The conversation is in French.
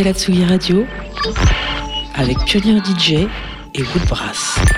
Vous écoutez la Tsugi Radio avec Pionnier DJ et Woodbrass.